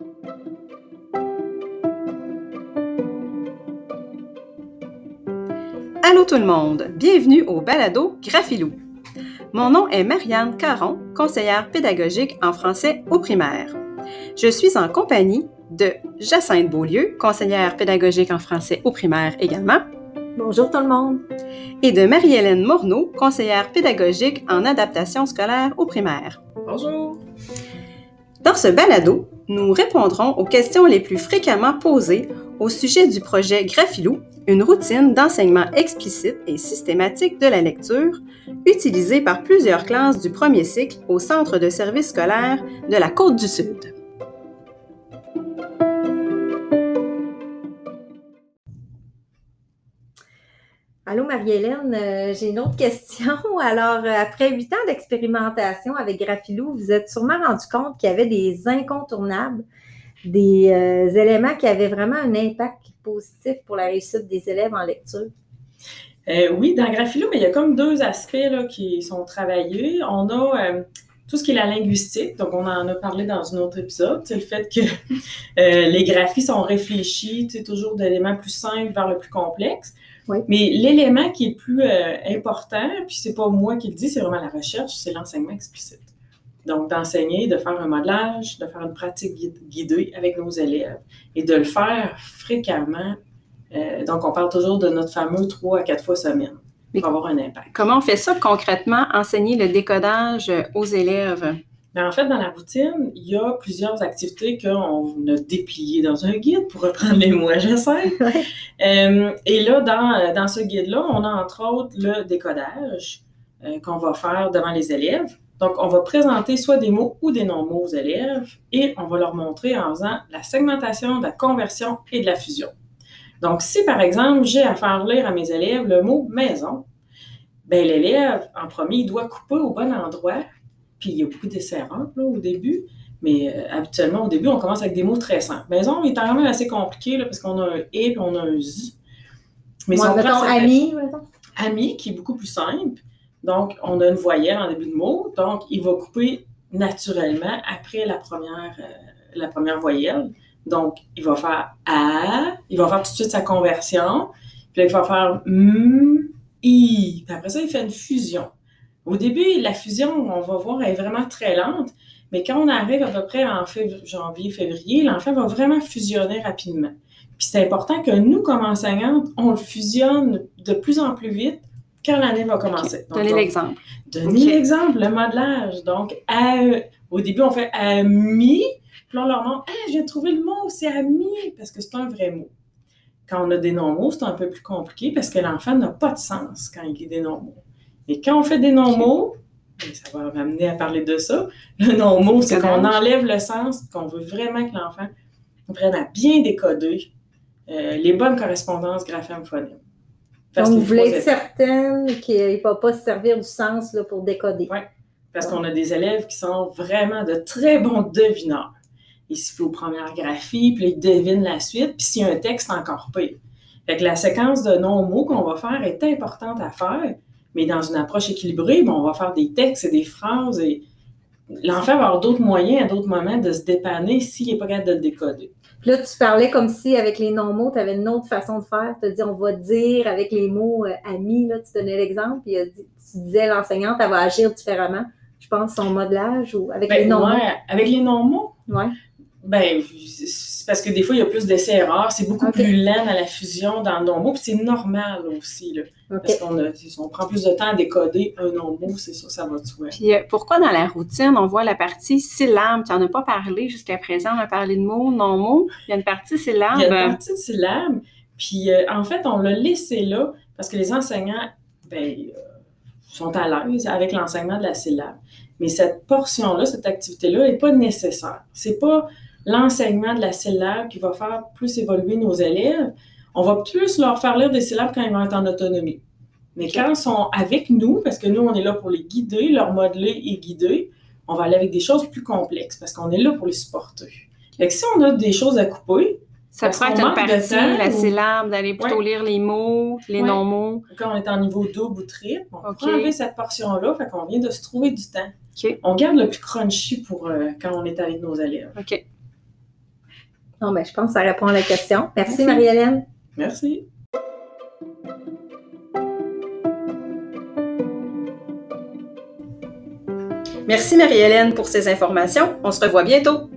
Allô tout le monde, bienvenue au balado Graphilou. Mon nom est Marianne Caron, conseillère pédagogique en français au primaire. Je suis en compagnie de Jacinthe Beaulieu, conseillère pédagogique en français au primaire également. Bonjour tout le monde. Et de Marie-Hélène Morneau, conseillère pédagogique en adaptation scolaire au primaire. Bonjour. Dans ce balado, nous répondrons aux questions les plus fréquemment posées au sujet du projet Graphilou, une routine d'enseignement explicite et systématique de la lecture, utilisée par plusieurs classes du premier cycle au Centre de services scolaires de la Côte du Sud. Allô Marie-Hélène, euh, j'ai une autre question. Alors, euh, après huit ans d'expérimentation avec Graphilou, vous êtes sûrement rendu compte qu'il y avait des incontournables, des euh, éléments qui avaient vraiment un impact positif pour la réussite des élèves en lecture. oui, dans Graphilou, mais il y a comme deux aspects qui sont travaillés. On a tout ce qui est la linguistique, donc on en a parlé dans un autre épisode, c'est le fait que les graphies sont réfléchis, c'est toujours d'éléments plus simples vers le plus complexe. Mais l'élément qui est le plus euh, important, puis c'est pas moi qui le dis, c'est vraiment la recherche, c'est l'enseignement explicite. Donc, d'enseigner, de faire un modelage, de faire une pratique guidée avec nos élèves et de le faire fréquemment. Euh, donc, on parle toujours de notre fameux trois à quatre fois semaine pour avoir un impact. Comment on fait ça concrètement, enseigner le décodage aux élèves? Ben, en fait, dans la routine, il y a plusieurs activités qu'on a dépliées dans un guide, pour reprendre les mots à. Euh, et là, dans, dans ce guide-là, on a entre autres le décodage euh, qu'on va faire devant les élèves. Donc, on va présenter soit des mots ou des non-mots aux élèves et on va leur montrer en faisant la segmentation, de la conversion et de la fusion. Donc, si par exemple, j'ai à faire lire à mes élèves le mot maison, ben l'élève, en premier, il doit couper au bon endroit puis il y a beaucoup d'essairantes au début. Mais euh, habituellement, au début, on commence avec des mots très simples. Maison est quand même assez compliqué là, parce qu'on a un et puis on a un z. Mais si on prend ami, ami, qui est beaucoup plus simple. Donc, on a une voyelle en début de mot. Donc, il va couper naturellement après la première, euh, la première voyelle. Donc, il va faire A, il va faire tout de suite sa conversion. Puis là, il va faire M, I. Puis après ça, il fait une fusion. Au début, la fusion, on va voir, est vraiment très lente, mais quand on arrive à peu près en janvier, février, l'enfant va vraiment fusionner rapidement. Puis c'est important que nous, comme enseignantes, on le fusionne de plus en plus vite quand l'année va commencer. Donnez l'exemple. Donnez l'exemple, le modelage. Donc, au début, on fait ami, puis on leur montre, ah, j'ai trouvé le mot, c'est ami, parce que c'est un vrai mot. Quand on a des non-mots, c'est un peu plus compliqué parce que l'enfant n'a pas de sens quand il dit des non-mots. Et quand on fait des non-mots, ben, ça va m'amener à parler de ça. Le non-mot, c'est qu'on enlève le sens, qu'on veut vraiment que l'enfant apprenne à bien décoder euh, les bonnes correspondances graphème-phonème. Donc, vous voulez être certaine qu'il ne va pas se servir du sens là, pour décoder. Oui, parce qu'on a des élèves qui sont vraiment de très bons devineurs. Ils se font aux premières graphies, puis ils devinent la suite, puis s'il y a un texte, encore pire. Fait que la séquence de non-mots qu'on va faire est importante à faire, mais dans une approche équilibrée, on va faire des textes et des phrases et l'enfant va avoir d'autres moyens à d'autres moments de se dépanner s'il n'est pas capable de le décoder. Puis là, tu parlais comme si avec les non-mots, tu avais une autre façon de faire. Tu as dit on va dire avec les mots euh, amis, là, tu donnais l'exemple, puis tu disais l'enseignante, elle va agir différemment. Je pense son modelage ou avec ben, les non-mots. avec les non-mots? Ouais. Ben, c'est parce que des fois, il y a plus d'essais-erreurs. C'est beaucoup plus lent à la fusion dans le non-mot. Puis c'est normal aussi. Là, Parce qu'on on prend plus de temps à décoder un non-mot, c'est sûr, ça va de soi. Puis euh, pourquoi dans la routine, on voit la partie syllabe? Tu n'en as pas parlé jusqu'à présent. On a parlé de mots, non-mots. Il y a une partie syllabe. Il y a une partie de syllabe. Puis euh, en fait, on l'a laissé là parce que les enseignants ben, euh, sont à l'aise avec l'enseignement de la syllabe. Mais cette portion-là, cette activité-là n'est pas nécessaire. C'est pas l'enseignement de la syllabe qui va faire plus évoluer nos élèves. On va plus leur faire lire des syllabes quand ils vont être en autonomie. Mais quand ils sont avec nous, parce que nous, on est là pour les guider, leur modeler et guider, on va aller avec des choses plus complexes parce qu'on est là pour les supporter. Fait si on a des choses à couper, ça pourrait être une partie, la syllabe, d'aller plutôt lire les mots, les non-mots. Quand on est en niveau double ou triple, on peut enlever cette portion-là, fait qu'on vient de se trouver du temps. On garde le plus crunchy pour euh, quand on est avec nos élèves. OK. Non, mais je pense que ça répond à la question. Merci, Marie-Hélène. Merci. Merci Marie-Hélène pour ces informations. On se revoit bientôt.